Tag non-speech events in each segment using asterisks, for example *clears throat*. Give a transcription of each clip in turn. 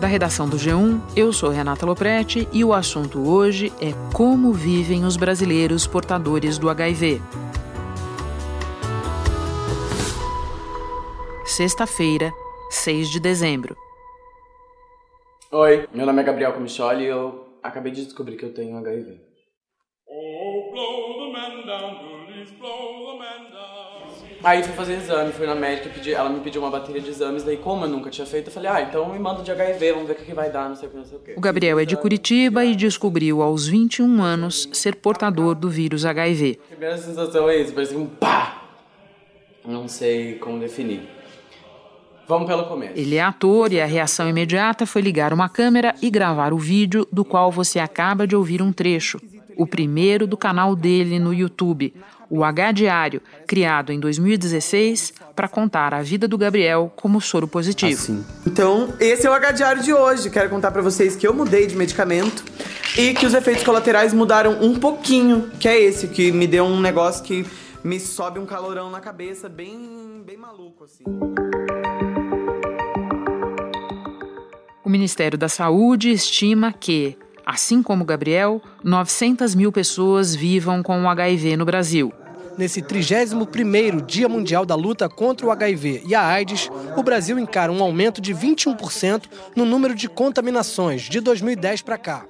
Da redação do G1, eu sou Renata Loprete e o assunto hoje é como vivem os brasileiros portadores do HIV. Sexta-feira, 6 de dezembro. Oi, meu nome é Gabriel Comicholi e eu acabei de descobrir que eu tenho HIV. Aí fui fazer exame, fui na médica, pedi, ela me pediu uma bateria de exames, daí como eu nunca tinha feito, eu falei, ah, então me manda de HIV, vamos ver o que, que vai dar, não sei o que, não sei o que. O Gabriel é de Curitiba e descobriu aos 21 anos ser portador do vírus HIV. A primeira sensação é isso, parece um pá! Não sei como definir. Vamos pelo começo. Ele é ator e a reação imediata foi ligar uma câmera e gravar o vídeo do qual você acaba de ouvir um trecho. O primeiro do canal dele no YouTube, o H Diário, criado em 2016 para contar a vida do Gabriel como soro positivo. Assim. Então, esse é o H Diário de hoje. Quero contar para vocês que eu mudei de medicamento e que os efeitos colaterais mudaram um pouquinho, que é esse que me deu um negócio que me sobe um calorão na cabeça, bem, bem maluco assim. O Ministério da Saúde estima que, assim como Gabriel, 900 mil pessoas vivam com o HIV no Brasil. Nesse 31º Dia Mundial da Luta contra o HIV e a AIDS, o Brasil encara um aumento de 21% no número de contaminações de 2010 para cá.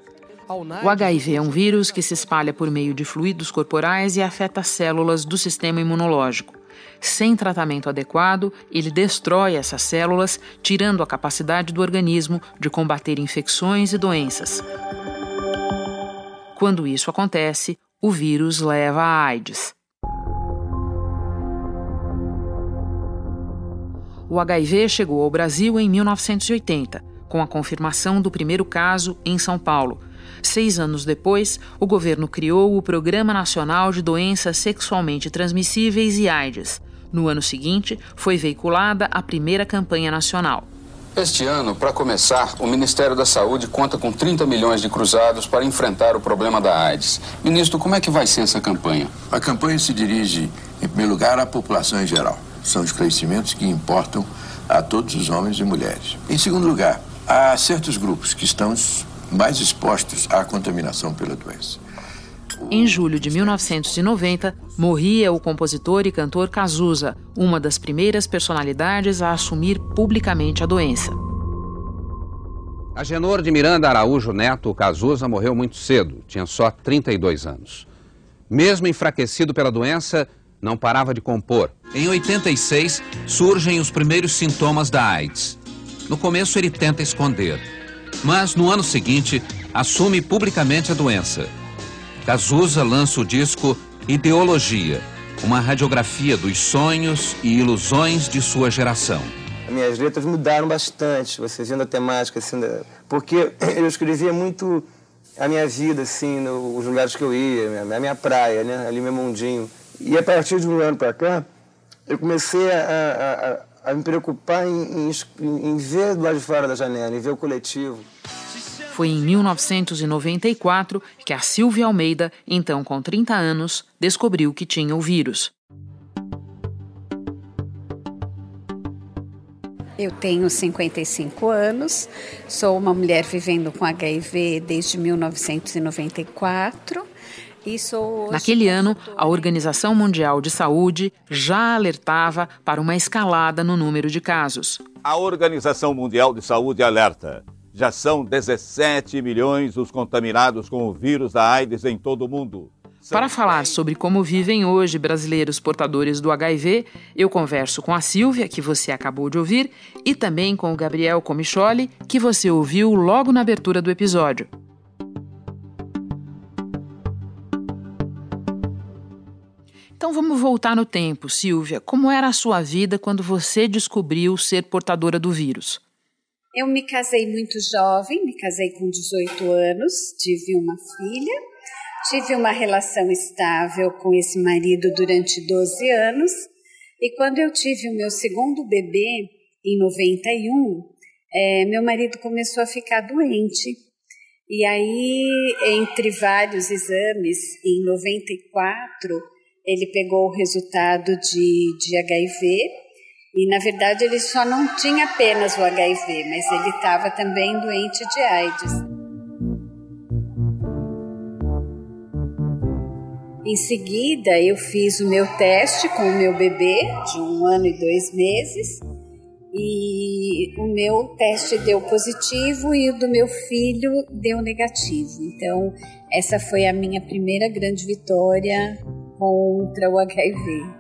O HIV é um vírus que se espalha por meio de fluidos corporais e afeta células do sistema imunológico. Sem tratamento adequado, ele destrói essas células, tirando a capacidade do organismo de combater infecções e doenças. Quando isso acontece, o vírus leva à AIDS. O HIV chegou ao Brasil em 1980, com a confirmação do primeiro caso em São Paulo, Seis anos depois, o governo criou o Programa Nacional de Doenças Sexualmente Transmissíveis e AIDS. No ano seguinte, foi veiculada a primeira campanha nacional. Este ano, para começar, o Ministério da Saúde conta com 30 milhões de cruzados para enfrentar o problema da AIDS. Ministro, como é que vai ser essa campanha? A campanha se dirige, em primeiro lugar, à população em geral. São esclarecimentos que importam a todos os homens e mulheres. Em segundo lugar, há certos grupos que estão mais expostos à contaminação pela doença. Em julho de 1990, morria o compositor e cantor Cazuza, uma das primeiras personalidades a assumir publicamente a doença. Agenor de Miranda Araújo Neto Cazuza morreu muito cedo, tinha só 32 anos. Mesmo enfraquecido pela doença, não parava de compor. Em 86, surgem os primeiros sintomas da AIDS. No começo, ele tenta esconder mas no ano seguinte assume publicamente a doença. Cazuza lança o disco Ideologia, uma radiografia dos sonhos e ilusões de sua geração. Minhas letras mudaram bastante, vocês vendo a temática, assim, porque *clears throat* eu escrevia muito a minha vida, assim, nos lugares que eu ia, a minha praia, né, ali meu mundinho. E a partir de um ano para cá, eu comecei a, a a me preocupar em, em, em ver do lado de fora da janela, em ver o coletivo. Foi em 1994 que a Silvia Almeida, então com 30 anos, descobriu que tinha o vírus. Eu tenho 55 anos, sou uma mulher vivendo com HIV desde 1994 Naquele ano, a Organização Mundial de Saúde já alertava para uma escalada no número de casos. A Organização Mundial de Saúde alerta. Já são 17 milhões os contaminados com o vírus da AIDS em todo o mundo. Para falar sobre como vivem hoje brasileiros portadores do HIV, eu converso com a Silvia, que você acabou de ouvir, e também com o Gabriel Comicholi, que você ouviu logo na abertura do episódio. Então vamos voltar no tempo, Silvia. Como era a sua vida quando você descobriu ser portadora do vírus? Eu me casei muito jovem, me casei com 18 anos, tive uma filha, tive uma relação estável com esse marido durante 12 anos, e quando eu tive o meu segundo bebê, em 91, é, meu marido começou a ficar doente. E aí, entre vários exames, em 94, ele pegou o resultado de, de HIV E na verdade ele só não tinha apenas o HIV, mas ele estava também doente de AIDS. Em seguida, eu fiz o meu teste com o meu bebê de um ano e dois meses e o meu teste deu positivo e o do meu filho deu negativo. Então, essa foi a minha primeira grande vitória contra o HIV.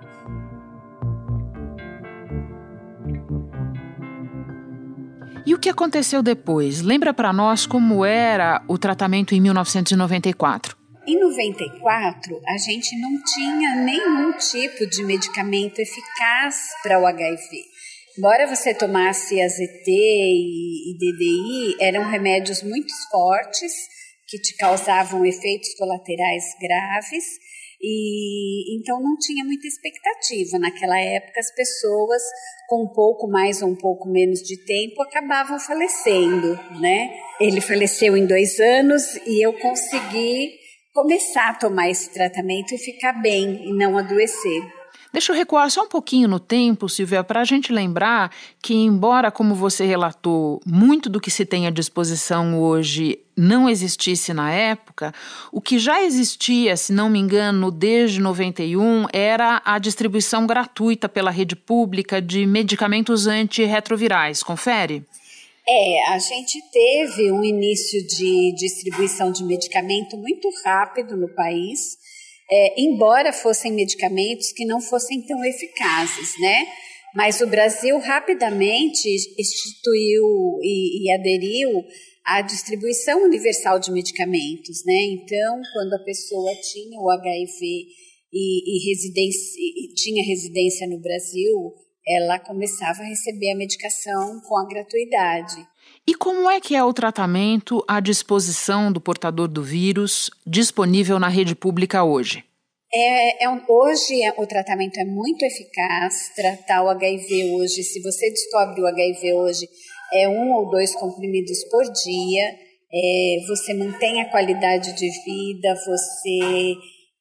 E o que aconteceu depois? Lembra para nós como era o tratamento em 1994? Em 94, a gente não tinha nenhum tipo de medicamento eficaz para o HIV. Embora você tomasse AZT e, DDI, eram remédios muito fortes que te causavam efeitos colaterais graves e então não tinha muita expectativa. Naquela época, as pessoas com um pouco mais ou um pouco menos de tempo acabavam falecendo, né? Ele faleceu em dois anos e eu consegui começar a tomar esse tratamento e ficar bem e não adoecer. Deixa eu recuar só um pouquinho no tempo, Silvia, para a gente lembrar que, embora, como você relatou, muito do que se tem à disposição hoje não existisse na época, o que já existia, se não me engano, desde 91, era a distribuição gratuita pela rede pública de medicamentos antirretrovirais. Confere? É, a gente teve um início de distribuição de medicamento muito rápido no país é, embora fossem medicamentos que não fossem tão eficazes, né? Mas o Brasil rapidamente instituiu e, e aderiu à distribuição universal de medicamentos, né? Então, quando a pessoa tinha o HIV e, e, residência, e tinha residência no Brasil, ela começava a receber a medicação com a gratuidade. E como é que é o tratamento à disposição do portador do vírus disponível na rede pública hoje? É, é, hoje é, o tratamento é muito eficaz. Tratar o HIV hoje, se você descobre o HIV hoje, é um ou dois comprimidos por dia. É, você mantém a qualidade de vida, você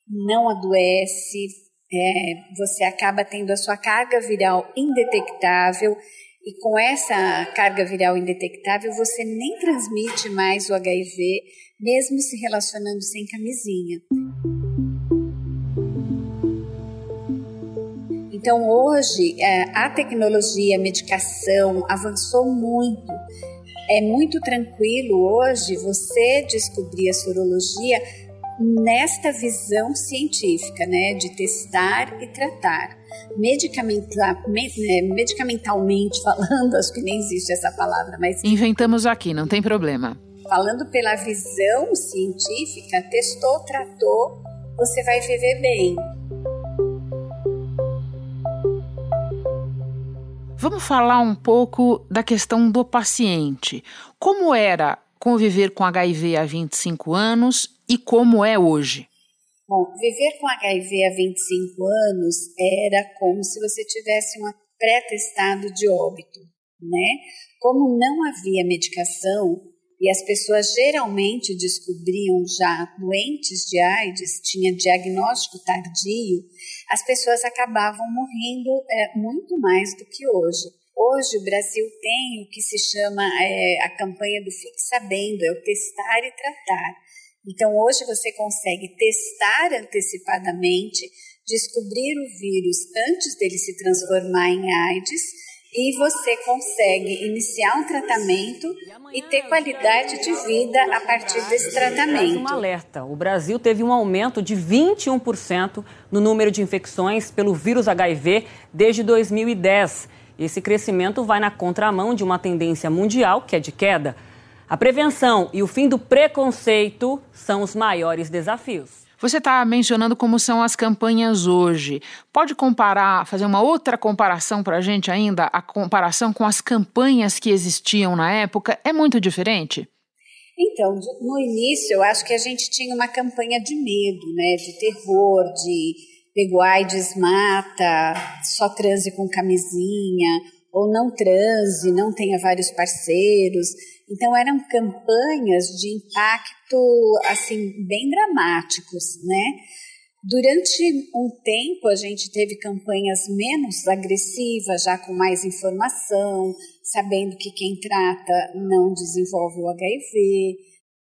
não adoece, é, você acaba tendo a sua carga viral indetectável e com essa carga viral indetectável, você nem transmite mais o HIV, mesmo se relacionando sem camisinha. Então, hoje, é, a tecnologia, a medicação avançou muito. É muito tranquilo hoje você descobrir a sorologia nesta visão científica, né, de testar e tratar. Medicamenta, é, medicamentalmente *laughs* falando, acho que nem existe essa palavra, mas. Inventamos aqui, não tem problema. Falando pela visão científica, testou, tratou, você vai viver bem. Vamos falar um pouco da questão do paciente. Como era conviver com HIV há 25 anos e como é hoje? Bom, viver com HIV há 25 anos era como se você tivesse um pré-testado de óbito, né? Como não havia medicação e as pessoas geralmente descobriam já doentes de AIDS, tinha diagnóstico tardio, as pessoas acabavam morrendo é, muito mais do que hoje. Hoje o Brasil tem o que se chama é, a campanha do Fique Sabendo, é o testar e tratar. Então hoje você consegue testar antecipadamente, descobrir o vírus antes dele se transformar em AIDS e você consegue iniciar um tratamento e ter qualidade de vida a partir desse tratamento. Um alerta: o Brasil teve um aumento de 21% no número de infecções pelo vírus HIV desde 2010. Esse crescimento vai na contramão de uma tendência mundial que é de queda. A prevenção e o fim do preconceito são os maiores desafios. Você está mencionando como são as campanhas hoje. Pode comparar, fazer uma outra comparação para a gente ainda? A comparação com as campanhas que existiam na época é muito diferente? Então, no início, eu acho que a gente tinha uma campanha de medo, né, de terror, de pegou AIDS, mata, só transe com camisinha, ou não transe, não tenha vários parceiros. Então eram campanhas de impacto assim bem dramáticos, né? Durante um tempo, a gente teve campanhas menos agressivas, já com mais informação, sabendo que quem trata não desenvolve o HIV.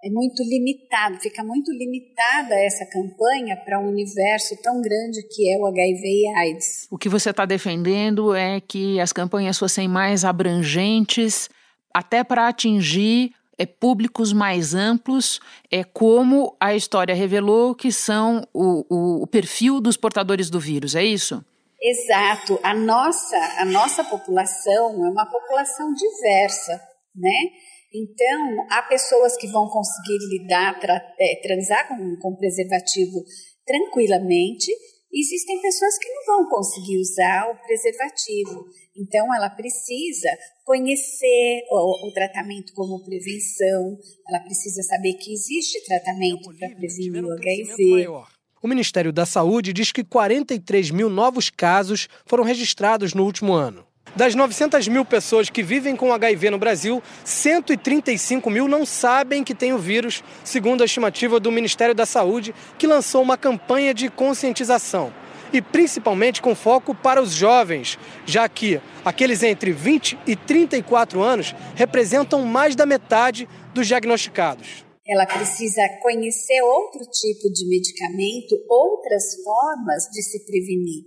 É muito limitado, fica muito limitada essa campanha para um universo tão grande que é o HIV e AIDS. O que você está defendendo é que as campanhas fossem mais abrangentes, até para atingir é, públicos mais amplos, é como a história revelou que são o, o, o perfil dos portadores do vírus, é isso? Exato. A nossa, a nossa população é uma população diversa, né? Então, há pessoas que vão conseguir lidar, tra, é, transar com, com preservativo tranquilamente, existem pessoas que não vão conseguir usar o preservativo. Então, ela precisa conhecer o, o, tratamento como prevenção, ela precisa saber que existe tratamento para prevenir o HIV. O Ministério da Saúde diz que 43 mil novos casos foram registrados no último ano. Das 900 mil pessoas que vivem com HIV no Brasil, 135 mil não sabem que tem o vírus, segundo a estimativa do Ministério da Saúde, que lançou uma campanha de conscientização e principalmente com foco para os jovens, já que aqueles entre 20 e 34 anos representam mais da metade dos diagnosticados. Ela precisa conhecer outro tipo de medicamento, outras formas de se prevenir,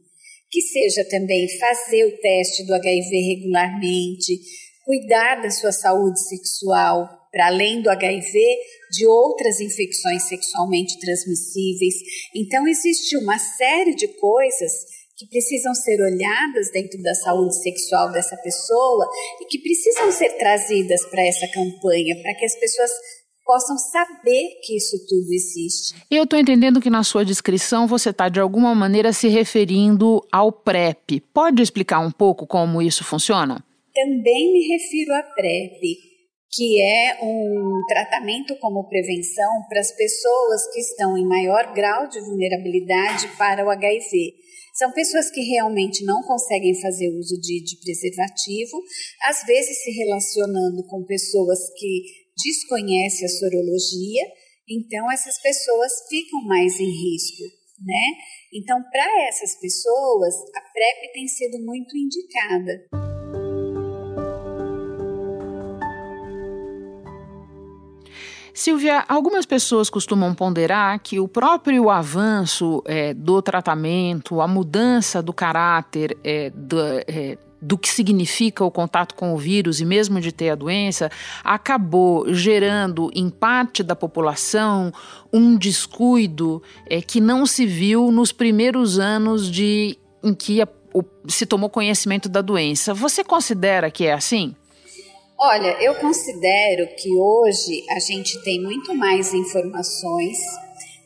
que seja também fazer o teste do HIV regularmente, cuidar da sua saúde sexual, para além do HIV, de outras infecções sexualmente transmissíveis. Então, existe uma série de coisas que precisam ser olhadas dentro da saúde sexual dessa pessoa e que precisam ser trazidas para essa campanha, para que as pessoas possam saber que isso tudo existe. Eu estou entendendo que na sua descrição você está de alguma maneira se referindo ao PrEP. Pode explicar um pouco como isso funciona? Também me refiro à PrEP que é um tratamento como prevenção para as pessoas que estão em maior grau de vulnerabilidade para o HIV. São pessoas que realmente não conseguem fazer uso de, de preservativo, às vezes se relacionando com pessoas que desconhecem a sorologia, então essas pessoas ficam mais em risco, né? Então, para essas pessoas, a PrEP tem sido muito indicada. Silvia, algumas pessoas costumam ponderar que o próprio avanço é, do tratamento, a mudança do caráter é, do, é, do que significa o contato com o vírus e mesmo de ter a doença, acabou gerando em parte da população um descuido é, que não se viu nos primeiros anos de em que a, o, se tomou conhecimento da doença. Você considera que é assim? Olha, eu considero que hoje a gente tem muito mais informações,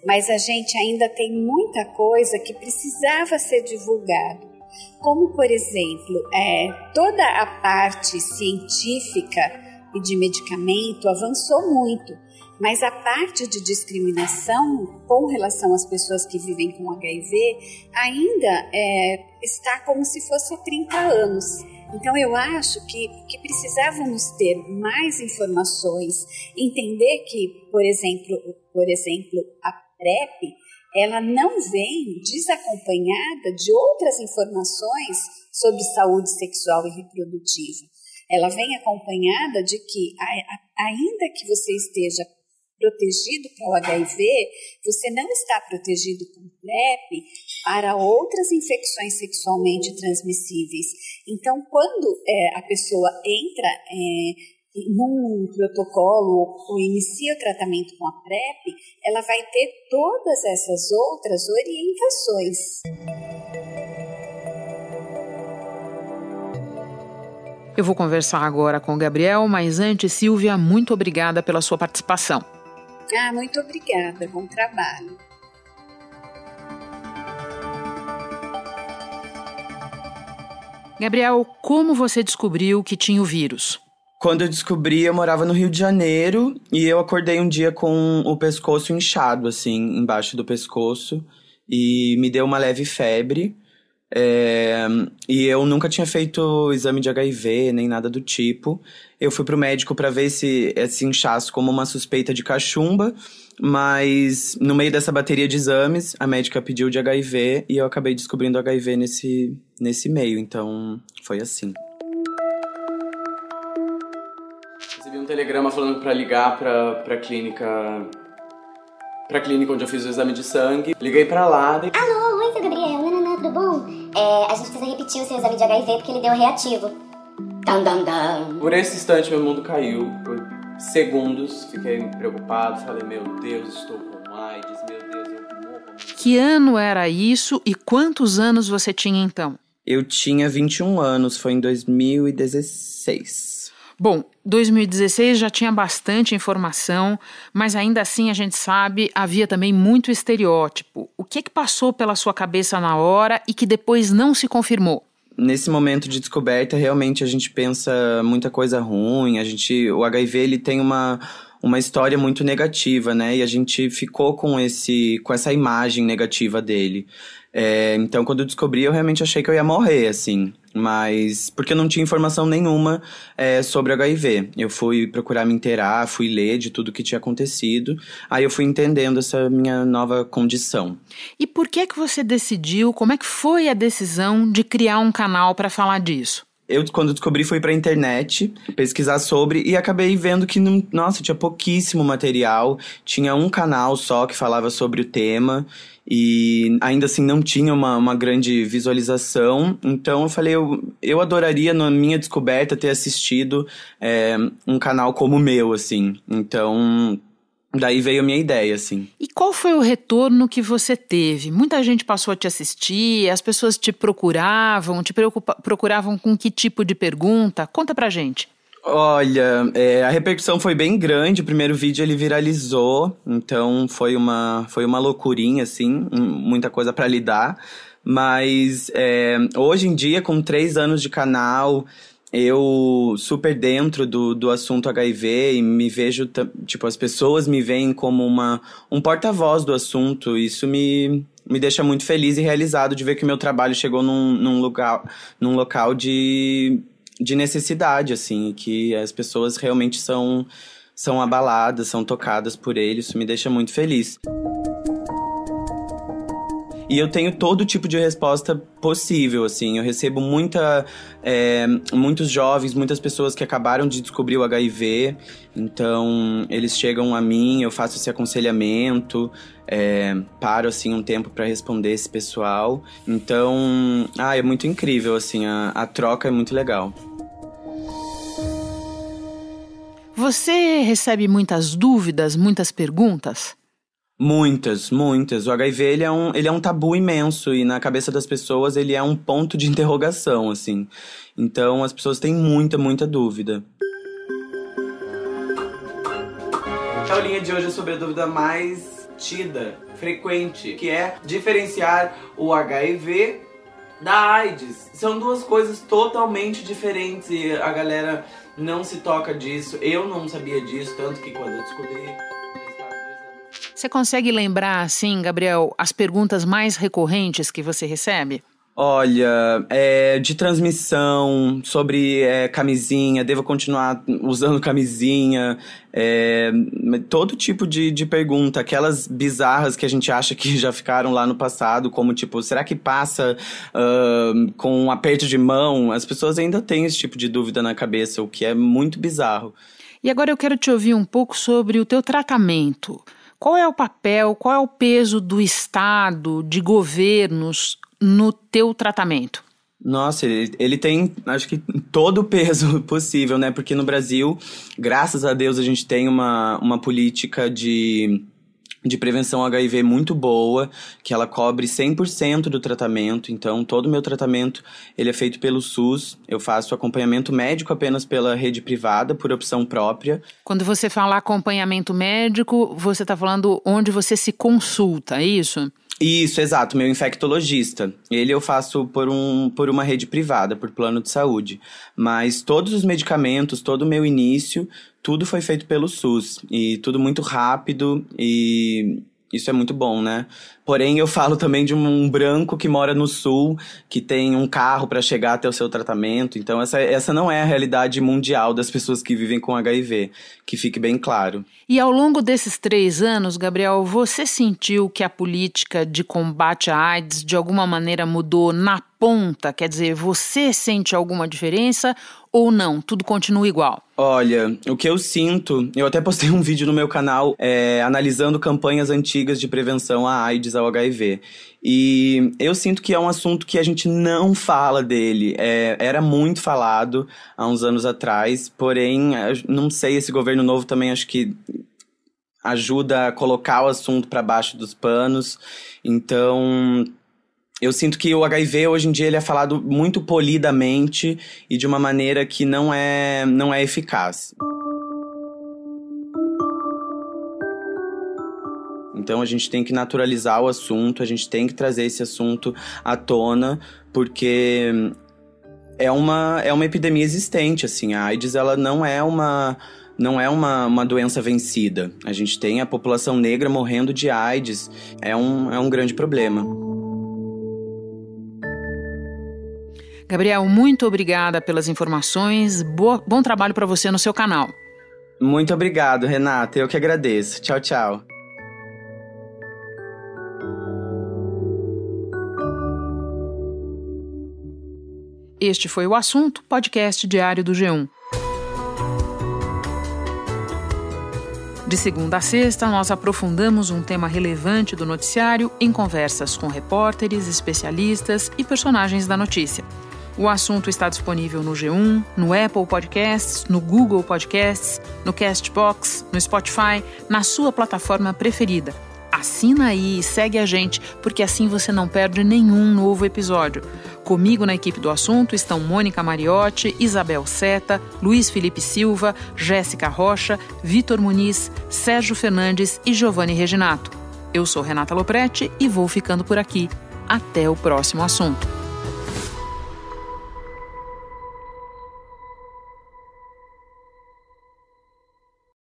mas a gente ainda tem muita coisa que precisava ser divulgada. Como, por exemplo, é, toda a parte científica e de medicamento avançou muito, mas a parte de discriminação com relação às pessoas que vivem com HIV ainda é, está como se fosse há 30 anos. Então eu acho que, que precisávamos ter mais informações, entender que, por exemplo, por exemplo, a PrEP, ela não vem desacompanhada de outras informações sobre saúde sexual e reprodutiva. Ela vem acompanhada de que, ainda que você esteja protegido para o HIV, você não está protegido com PrEP para outras infecções sexualmente transmissíveis. Então, quando é, a pessoa entra é, num protocolo ou inicia o tratamento com a PrEP, ela vai ter todas essas outras orientações. Eu vou conversar agora com o Gabriel, mas antes, Silvia, muito obrigada pela sua participação. Ah, muito obrigada, bom trabalho. Gabriel, como você descobriu que tinha o vírus? Quando eu descobri, eu morava no Rio de Janeiro e eu acordei um dia com o pescoço inchado, assim, embaixo do pescoço, e me deu uma leve febre. É, e eu nunca tinha feito exame de HIV, nem nada do tipo. Eu fui pro médico para ver esse, esse inchaço como uma suspeita de cachumba, mas no meio dessa bateria de exames, a médica pediu de HIV e eu acabei descobrindo HIV nesse, nesse meio, então foi assim. Recebi um telegrama falando para ligar pra, pra clínica. pra clínica onde eu fiz o exame de sangue. Liguei pra lá. De... Alô, oi, seu Gabriel. Nananã, tudo bom? É, a gente precisa repetir o seu exame de HIV porque ele deu reativo. Dum, dum, dum. Por esse instante, meu mundo caiu. Por segundos, fiquei preocupado. Falei, meu Deus, estou com AIDS. Meu Deus, eu morro. Que ano era isso e quantos anos você tinha então? Eu tinha 21 anos, foi em 2016. Bom, 2016 já tinha bastante informação, mas ainda assim a gente sabe havia também muito estereótipo. O que, que passou pela sua cabeça na hora e que depois não se confirmou? Nesse momento de descoberta, realmente a gente pensa muita coisa ruim. A gente, o HIV ele tem uma uma história muito negativa, né? E a gente ficou com esse com essa imagem negativa dele. É, então, quando eu descobri, eu realmente achei que eu ia morrer, assim. Mas. Porque eu não tinha informação nenhuma é, sobre HIV. Eu fui procurar me inteirar, fui ler de tudo que tinha acontecido. Aí eu fui entendendo essa minha nova condição. E por que que você decidiu? Como é que foi a decisão de criar um canal para falar disso? Eu, quando descobri, fui pra internet pesquisar sobre e acabei vendo que, nossa, tinha pouquíssimo material. Tinha um canal só que falava sobre o tema e ainda assim não tinha uma, uma grande visualização. Então eu falei, eu, eu adoraria na minha descoberta ter assistido é, um canal como o meu, assim. Então Daí veio a minha ideia, assim. E qual foi o retorno que você teve? Muita gente passou a te assistir, as pessoas te procuravam, te procuravam com que tipo de pergunta? Conta pra gente. Olha, é, a repercussão foi bem grande. O primeiro vídeo ele viralizou, então foi uma, foi uma loucurinha, assim, muita coisa para lidar. Mas é, hoje em dia, com três anos de canal, eu super dentro do, do assunto HIV e me vejo, tipo, as pessoas me veem como uma, um porta-voz do assunto. Isso me, me deixa muito feliz e realizado de ver que o meu trabalho chegou num, num, lugar, num local de, de necessidade, assim, que as pessoas realmente são, são abaladas, são tocadas por ele. Isso me deixa muito feliz. E eu tenho todo tipo de resposta possível, assim. Eu recebo muita, é, muitos jovens, muitas pessoas que acabaram de descobrir o HIV. Então, eles chegam a mim, eu faço esse aconselhamento, é, paro, assim, um tempo para responder esse pessoal. Então, ah, é muito incrível, assim. A, a troca é muito legal. Você recebe muitas dúvidas, muitas perguntas? Muitas, muitas. O HIV ele é, um, ele é um tabu imenso e na cabeça das pessoas ele é um ponto de *laughs* interrogação, assim. Então as pessoas têm muita, muita dúvida. A aulinha de hoje é sobre a dúvida mais tida, frequente, que é diferenciar o HIV da AIDS. São duas coisas totalmente diferentes e a galera não se toca disso. Eu não sabia disso, tanto que quando eu descobri você consegue lembrar, assim, Gabriel, as perguntas mais recorrentes que você recebe? Olha, é, de transmissão, sobre é, camisinha, devo continuar usando camisinha, é, todo tipo de, de pergunta, aquelas bizarras que a gente acha que já ficaram lá no passado, como tipo, será que passa uh, com um aperto de mão? As pessoas ainda têm esse tipo de dúvida na cabeça, o que é muito bizarro. E agora eu quero te ouvir um pouco sobre o teu tratamento. Qual é o papel, qual é o peso do Estado, de governos no teu tratamento? Nossa, ele, ele, tem, acho que, todo o peso *laughs* possível, né? Porque no Brasil, graças a Deus, a gente tem uma, uma política de de prevenção HIV muito boa, que ela cobre 100% do tratamento. Então, todo o meu tratamento, ele é feito pelo SUS. Eu faço acompanhamento médico apenas pela rede privada, por opção própria. Quando você fala acompanhamento médico, você está falando onde você se consulta, é isso? Isso, exato, meu infectologista. Ele eu faço por, um, por uma rede privada, por plano de saúde. Mas todos os medicamentos, todo o meu início, tudo foi feito pelo SUS. E tudo muito rápido e isso é muito bom, né? Porém, eu falo também de um branco que mora no sul, que tem um carro para chegar até o seu tratamento. Então, essa, essa não é a realidade mundial das pessoas que vivem com HIV, que fique bem claro. E ao longo desses três anos, Gabriel, você sentiu que a política de combate à AIDS de alguma maneira mudou na ponta? Quer dizer, você sente alguma diferença ou não? Tudo continua igual? Olha, o que eu sinto, eu até postei um vídeo no meu canal é, analisando campanhas antigas de prevenção à AIDS, ao HIV. E eu sinto que é um assunto que a gente não fala dele. É, era muito falado há uns anos atrás, porém, não sei, esse governo novo também acho que ajuda a colocar o assunto para baixo dos panos. Então, eu sinto que o HIV hoje em dia ele é falado muito polidamente e de uma maneira que não é, não é eficaz. Então a gente tem que naturalizar o assunto, a gente tem que trazer esse assunto à tona, porque é uma, é uma epidemia existente, assim. A AIDS ela não é uma não é uma, uma doença vencida. A gente tem a população negra morrendo de AIDS. É um, é um grande problema. Gabriel, muito obrigada pelas informações. Boa, bom trabalho para você no seu canal. Muito obrigado, Renata. Eu que agradeço. Tchau, tchau. Este foi o assunto, podcast diário do G1. De segunda a sexta, nós aprofundamos um tema relevante do noticiário em conversas com repórteres, especialistas e personagens da notícia. O assunto está disponível no G1, no Apple Podcasts, no Google Podcasts, no Castbox, no Spotify, na sua plataforma preferida. Assina aí e segue a gente, porque assim você não perde nenhum novo episódio. Comigo na equipe do assunto estão Mônica Mariotti, Isabel Seta, Luiz Felipe Silva, Jéssica Rocha, Vitor Muniz, Sérgio Fernandes e Giovanni Reginato. Eu sou Renata Loprete e vou ficando por aqui. Até o próximo assunto.